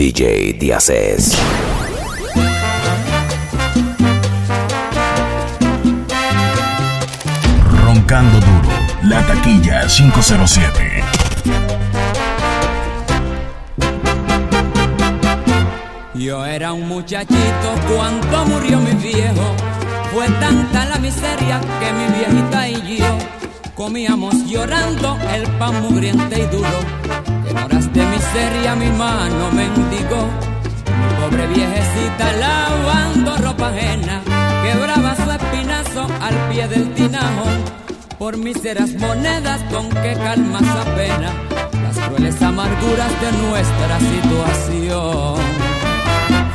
DJ Díazes. Roncando duro, la taquilla 507. Yo era un muchachito cuando murió mi viejo. Fue tanta la miseria que mi viejita y yo comíamos llorando el pan mugriente y duro. Horas de miseria mi mano mendigó. Mi pobre viejecita lavando ropa ajena, quebraba su espinazo al pie del tinajo. Por miseras monedas con que calma esa pena las crueles amarguras de nuestra situación.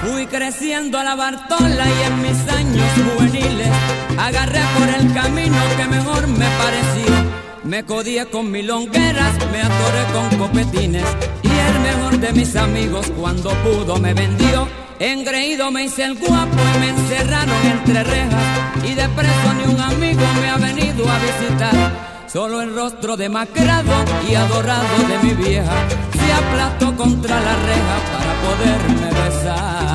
Fui creciendo a la Bartola y en mis años juveniles agarré por el camino que mejor me pareció. Me codié con milongueras, me atoré con copetines y el mejor de mis amigos cuando pudo me vendió. Engreído me hice el guapo y me encerraron entre rejas y de preso ni un amigo me ha venido a visitar. Solo el rostro demacrado y adorado de mi vieja se aplastó contra la reja para poderme besar.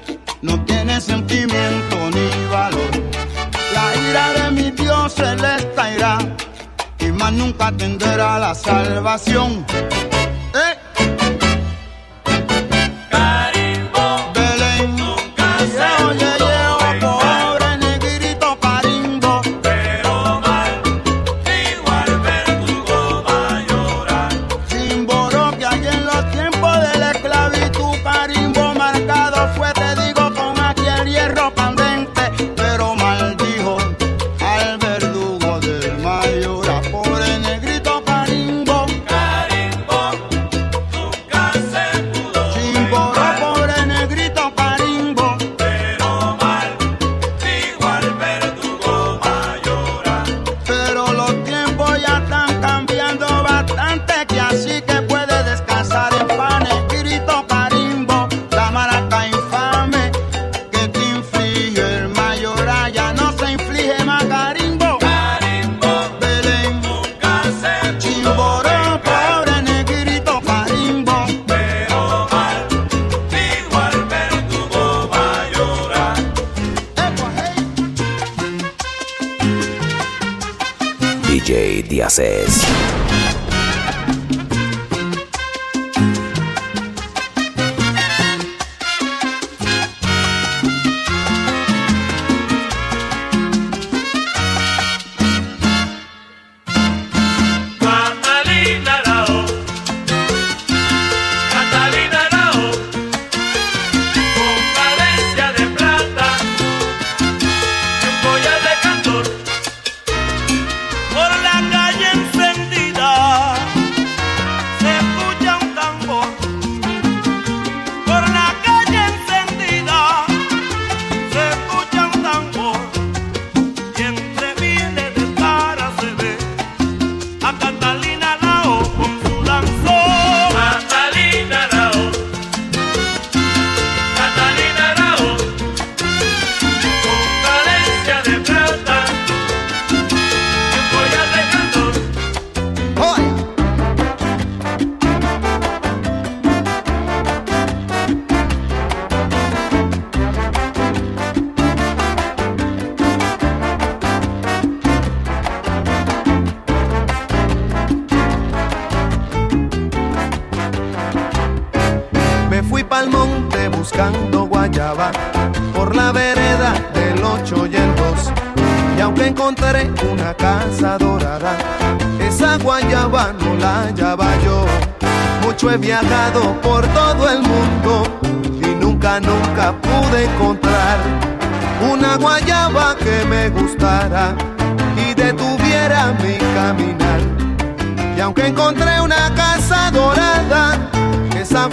no tiene sentimiento ni valor. La ira de mi Dios se le estairá y más nunca tendrá la salvación.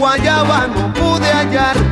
Guayaba no pude hallar.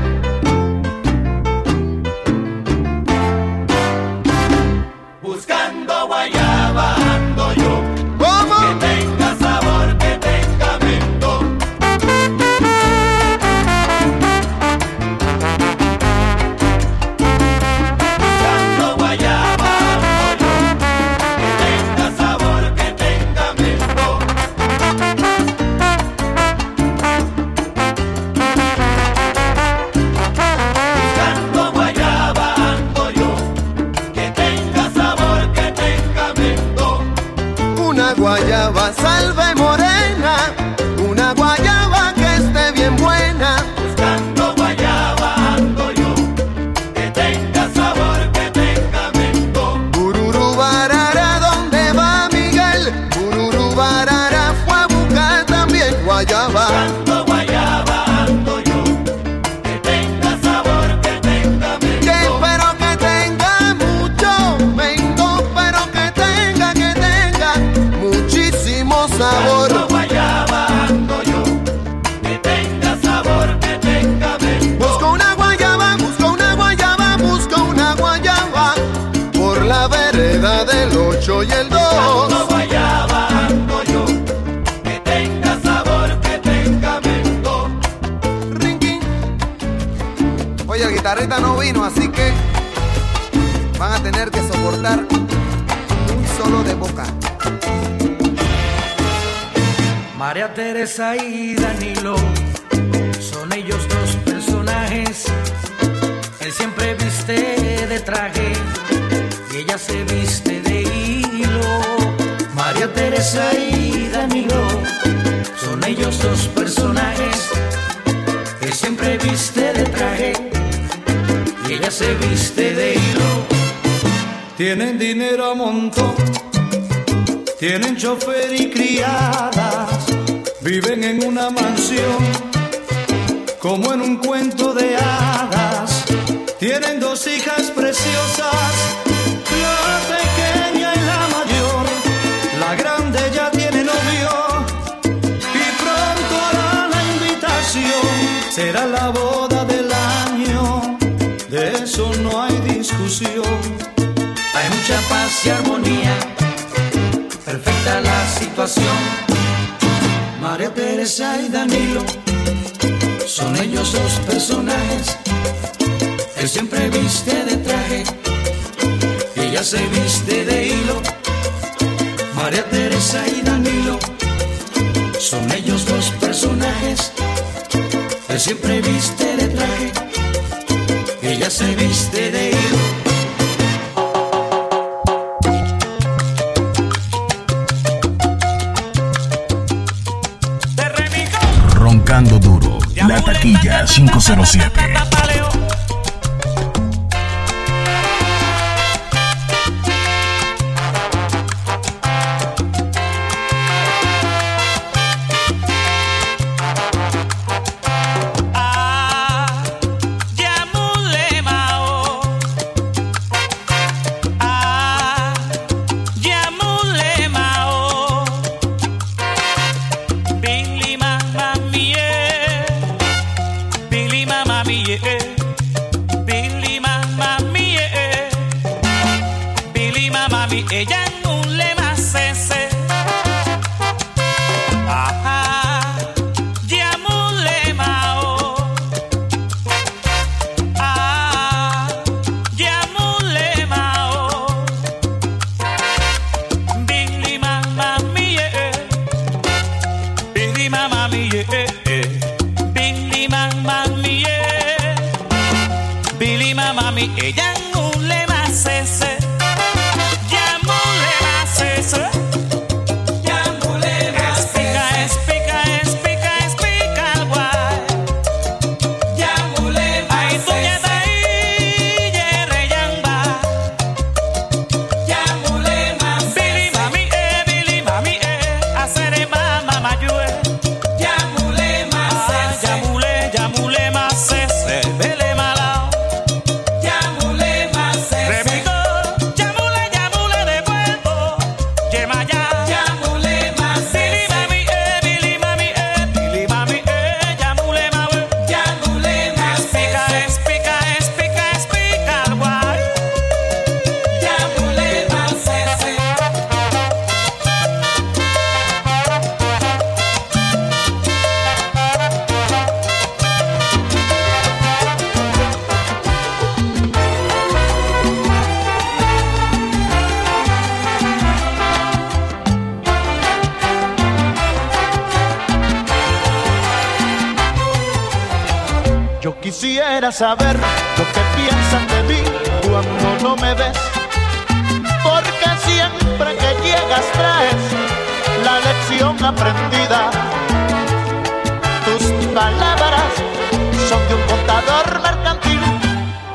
No vino, así que van a tener que soportar un solo de boca. María Teresa y Danilo son ellos dos personajes. Él siempre viste de traje y ella se viste Teresa y Danilo son ellos dos personajes. Él siempre viste de traje ella se viste de hilo. Tienen dinero a montón, tienen chofer y criadas, viven en una mansión, como en un cuento de hadas. Tienen dos hijas preciosas, será la boda del año eso no hay discusión. Hay mucha paz y armonía, perfecta la situación. María Teresa y Danilo son ellos dos personajes. Él siempre viste de traje, ella se viste de hilo. María Teresa y Danilo son ellos. Él siempre viste de traje, ella se viste de hilo. duro. La taquilla 507. saber lo que piensan de mí cuando no me ves. Porque siempre que llegas traes la lección aprendida. Tus palabras son de un contador mercantil,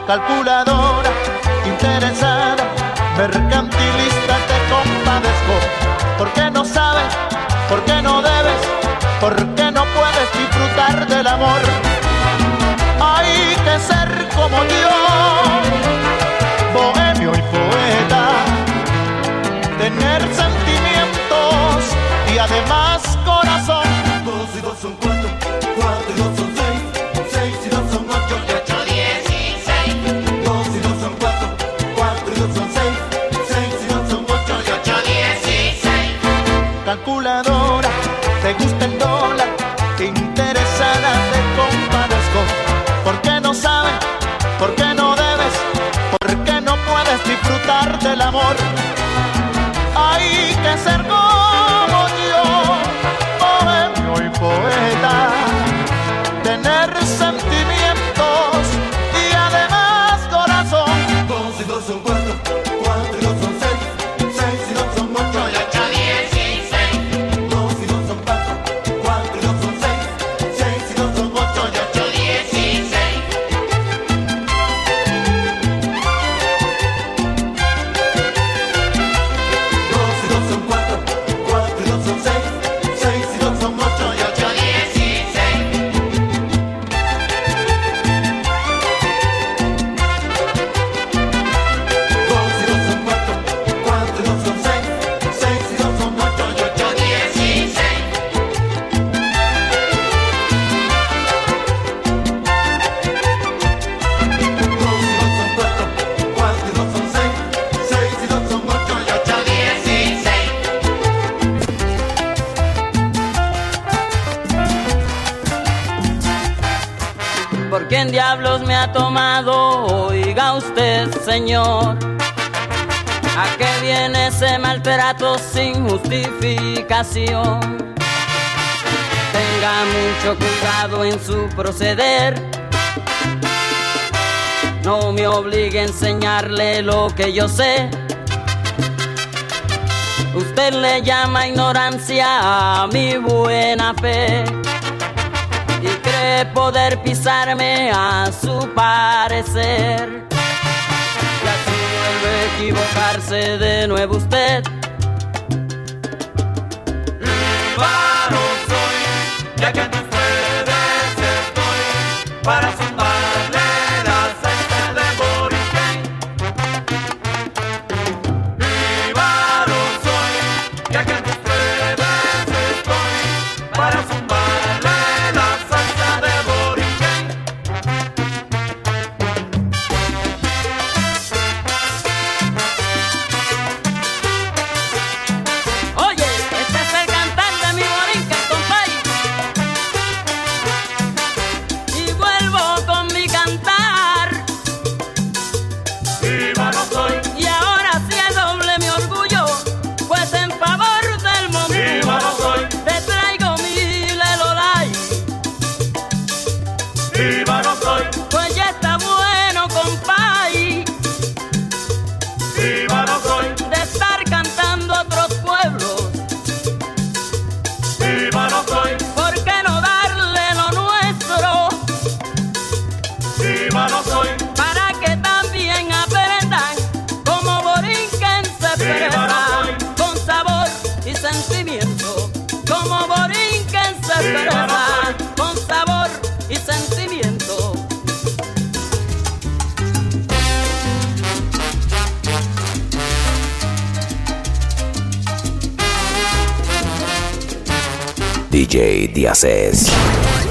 calculadora, interesada, mercantilista, te compadezco. Porque no sabes, porque no debes, porque no puedes disfrutar del amor como Dios. ha tomado, oiga usted, señor. ¿A qué viene ese maltrato sin justificación? Tenga mucho cuidado en su proceder. No me obligue a enseñarle lo que yo sé. Usted le llama ignorancia a mi buena fe de poder pisarme a su parecer. Y así vuelve a equivocarse de nuevo usted. DJ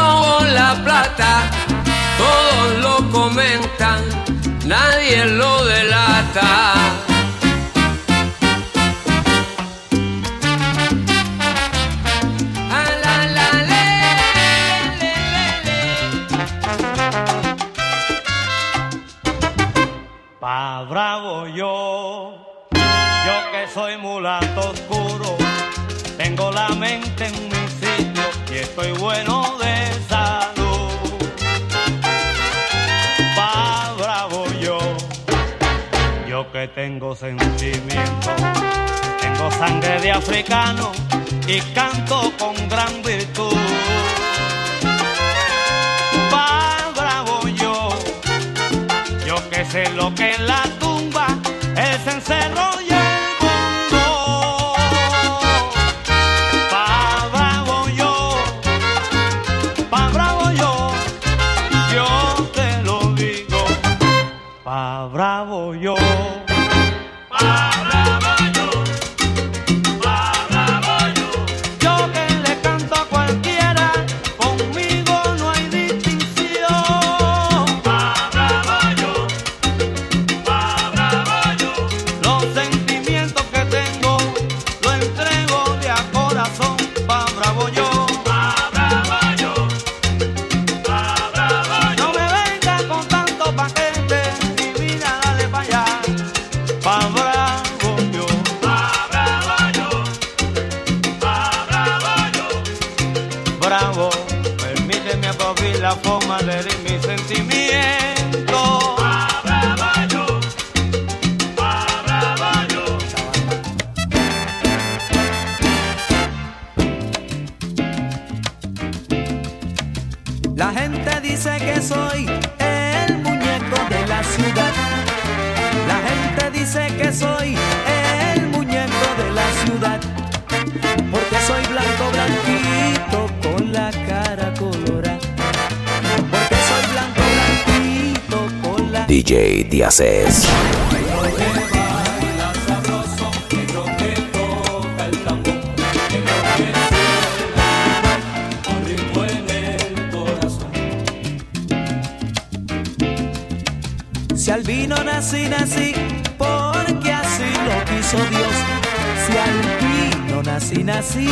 la plata, todos lo comentan, nadie lo delata. Ah. Pa' bravo yo, yo que soy mulato oscuro, tengo la mente en mi sitio y estoy bueno tengo sentimiento, tengo sangre de africano y canto con gran virtud. Pa' bravo yo, yo que sé lo que en la tumba el cencerro y vino nací, nací, porque así lo quiso Dios. Si al vino nací, nací,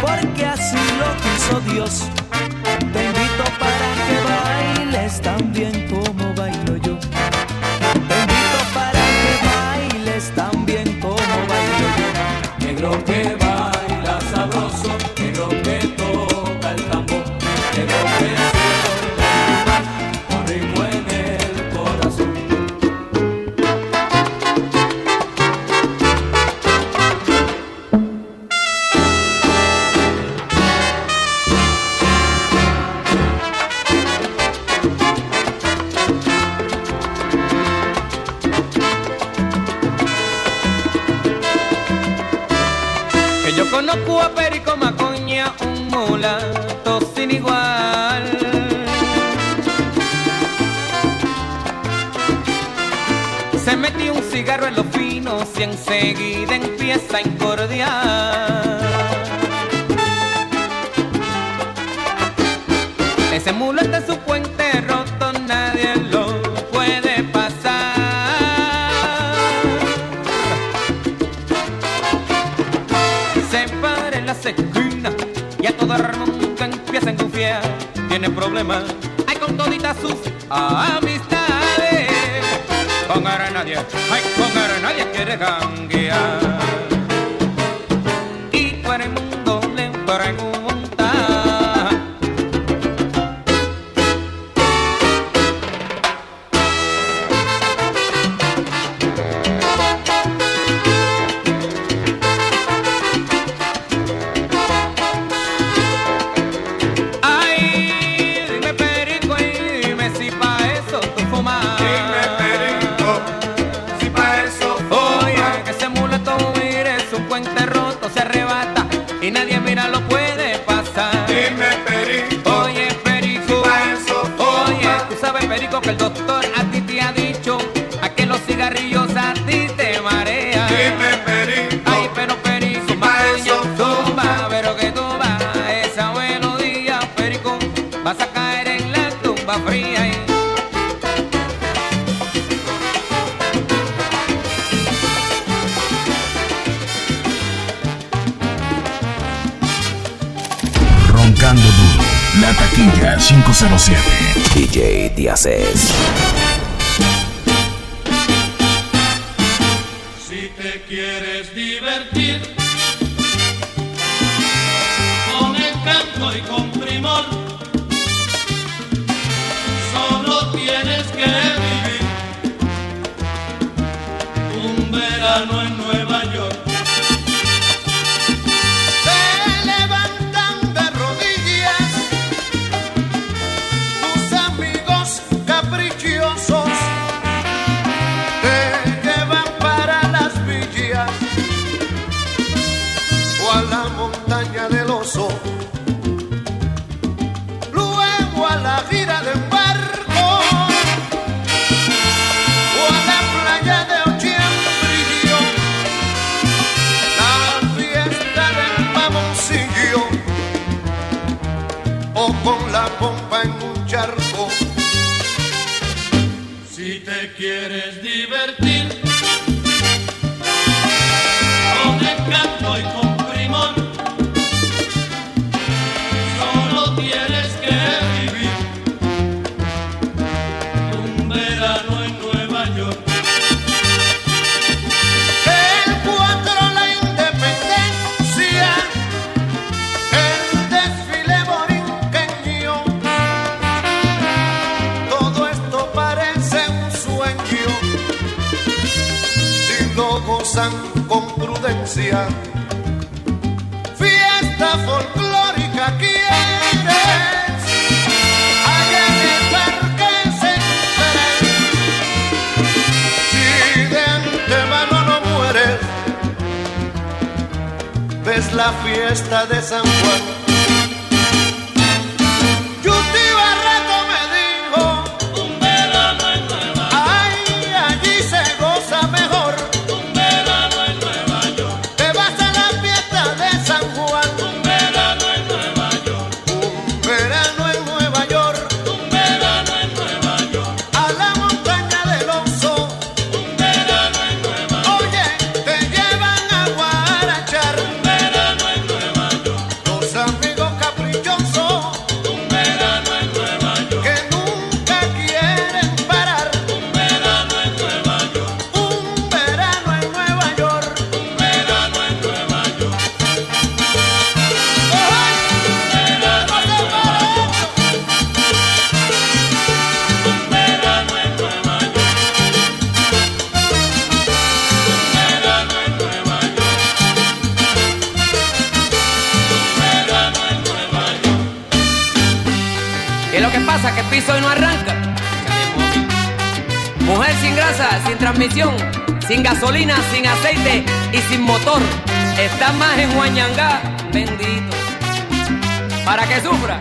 porque así lo quiso Dios. Te invito para que bailes tan bien a incordiar. Ese mulato es su puente roto, nadie lo puede pasar. se para en las esquinas y a toda remonca empieza a engufiar. Tiene problemas, hay con toditas sus amistades. Con ahora nadie, ay, con ahora nadie quiere ganguear. 507. DJ Díaz está más en Huañangá, bendito, para que sufra.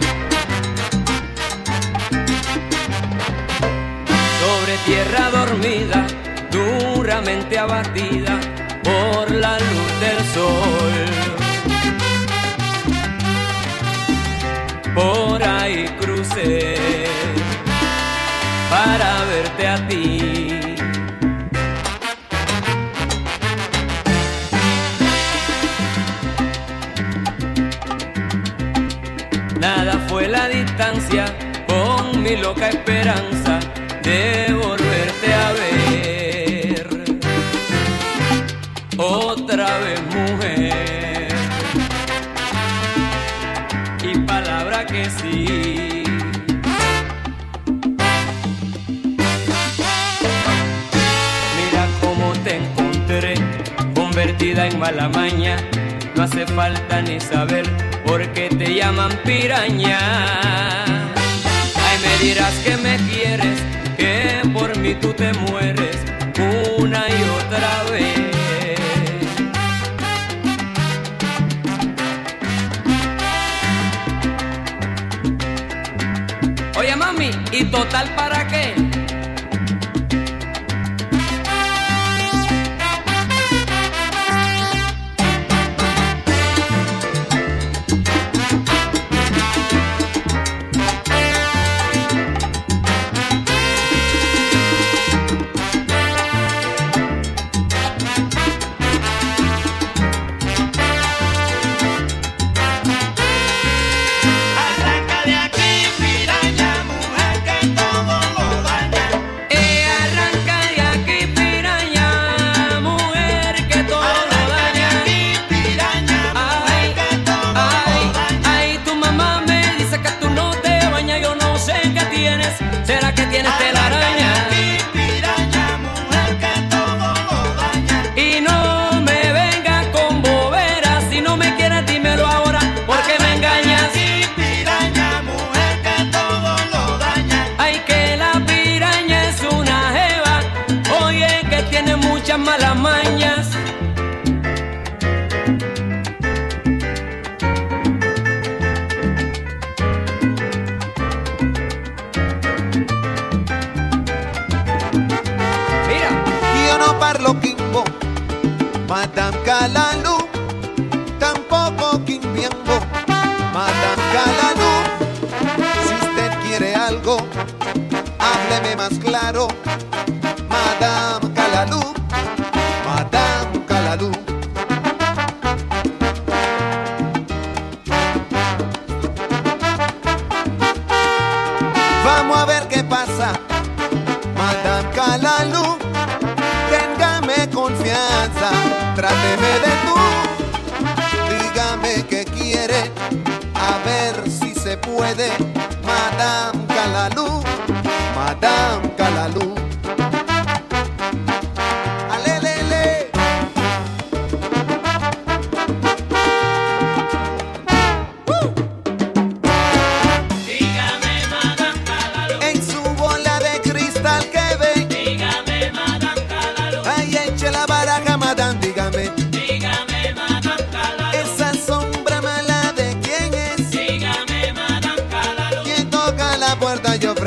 Sobre tierra dormida, duramente abatida por la luz del sol. Por ahí crucé para verte a ti. loca esperanza de volverte a ver. Otra vez mujer. Y palabra que sí. mira cómo te encontré convertida en mala maña. No hace falta ni saber por qué te llaman piraña dirás que me quieres, que por mí tú te mueres una y otra vez. Oye mami, ¿y total para qué? Madame Calalú, tampoco Quimbiambo. Madame Calalú, si usted quiere algo, hábleme más claro. Madame Calalú,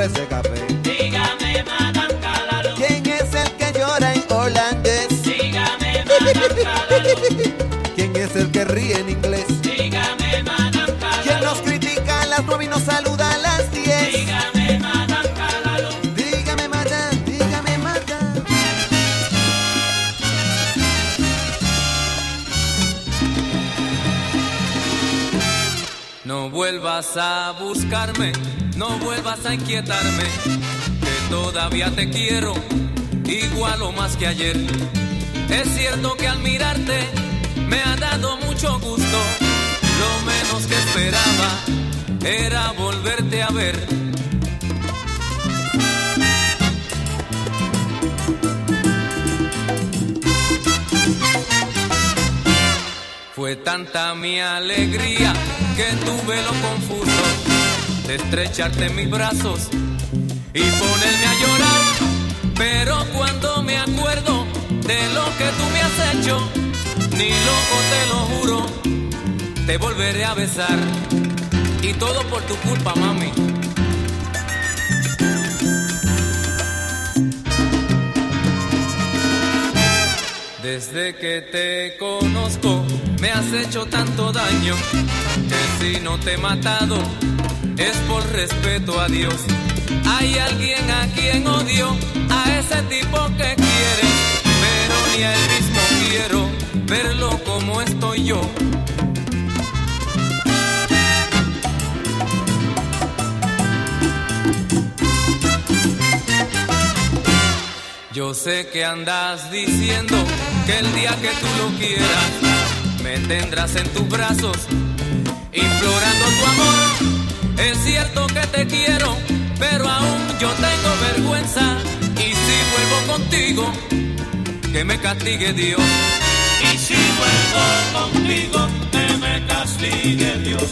ofrece café. Dígame, Madame Calalú. ¿Quién es el que llora en holandés? Dígame, Madame Calalú. ¿Quién es el que ríe en inglés? Dígame, Madame Calalú. ¿Quién nos critica a las nueve y nos saluda a las diez? Dígame, Madame Calalú. Dígame, madame, dígame, madame. No vuelvas a buscarme, no vuelvas a inquietarme, que todavía te quiero, igual o más que ayer. Es cierto que al mirarte me ha dado mucho gusto, lo menos que esperaba era volverte a ver. Fue tanta mi alegría que tuve lo confuso de estrecharte mis brazos y ponerme a llorar. Pero cuando me acuerdo de lo que tú me has hecho, ni loco te lo juro, te volveré a besar. Y todo por tu culpa, mami. Desde que te conozco me has hecho tanto daño que si no te he matado es por respeto a Dios. Hay alguien a quien odio, a ese tipo que quiere, pero ni a él mismo quiero verlo como estoy yo. Yo sé que andas diciendo que el día que tú lo quieras me tendrás en tus brazos implorando tu amor. Es cierto que te quiero, pero aún yo tengo vergüenza y si vuelvo contigo, que me castigue Dios. Y si vuelvo contigo, que me castigue Dios.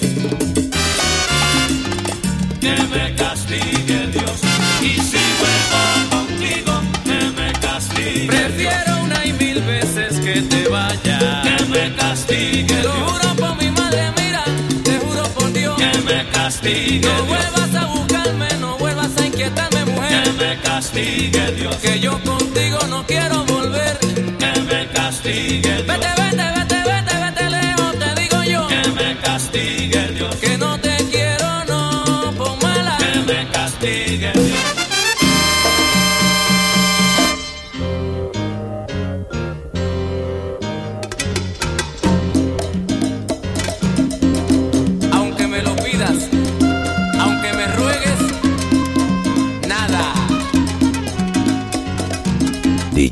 Que me castigue Dios. Y si vuelvo contigo, que me castigue Prefiero una y mil veces que te vaya. Que me castigue castigue No vuelvas a buscarme, no vuelvas a inquietarme, mujer. Que me castigue Dios. Que yo contigo no quiero volver. Que me castigue Dios. Vete, vete, vete, vete, vete lejos, te digo yo. Que me castigue Dios. Que no te quiero, no, por mala. Que me castigue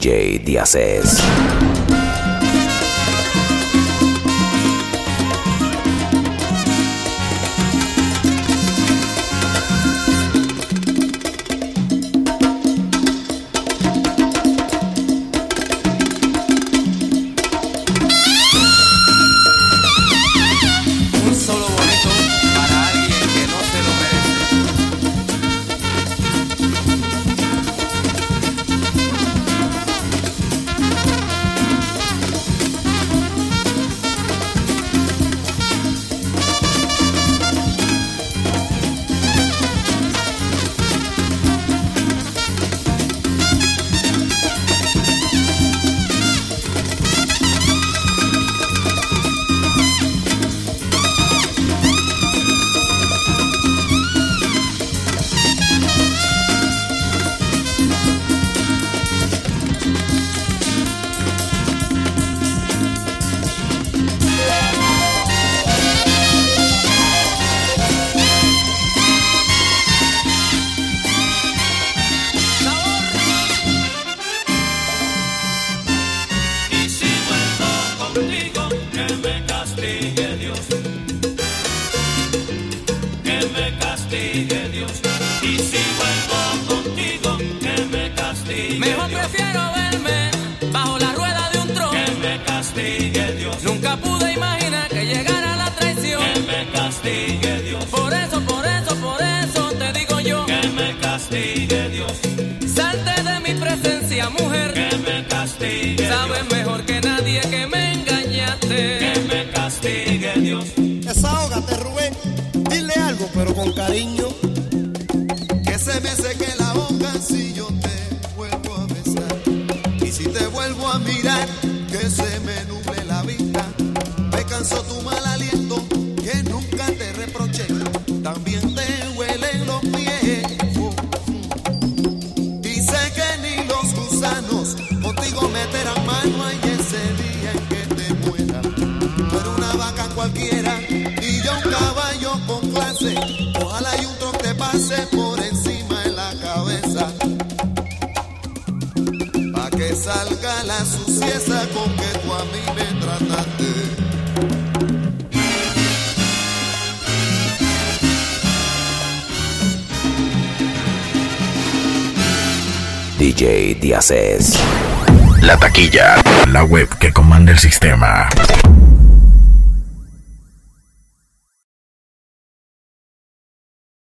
DJ Díazes. Salte de mi presencia, mujer. Que me castigue Sabes mejor que nadie que me engañaste. Que me castigue Dios. Desahógate, Rubén. Dile algo, pero con cariño. Que se me seque la boca si yo te vuelvo a besar. Y si te vuelvo a mirar, que se me nuble la vista. Me cansó tu mal cualquiera y yo un caballo con clase. Ojalá y un tron te pase por encima de la cabeza. Pa' que salga la suciedad con que tú a mí me trataste. DJ Díaz es. La taquilla, la web que comanda el sistema.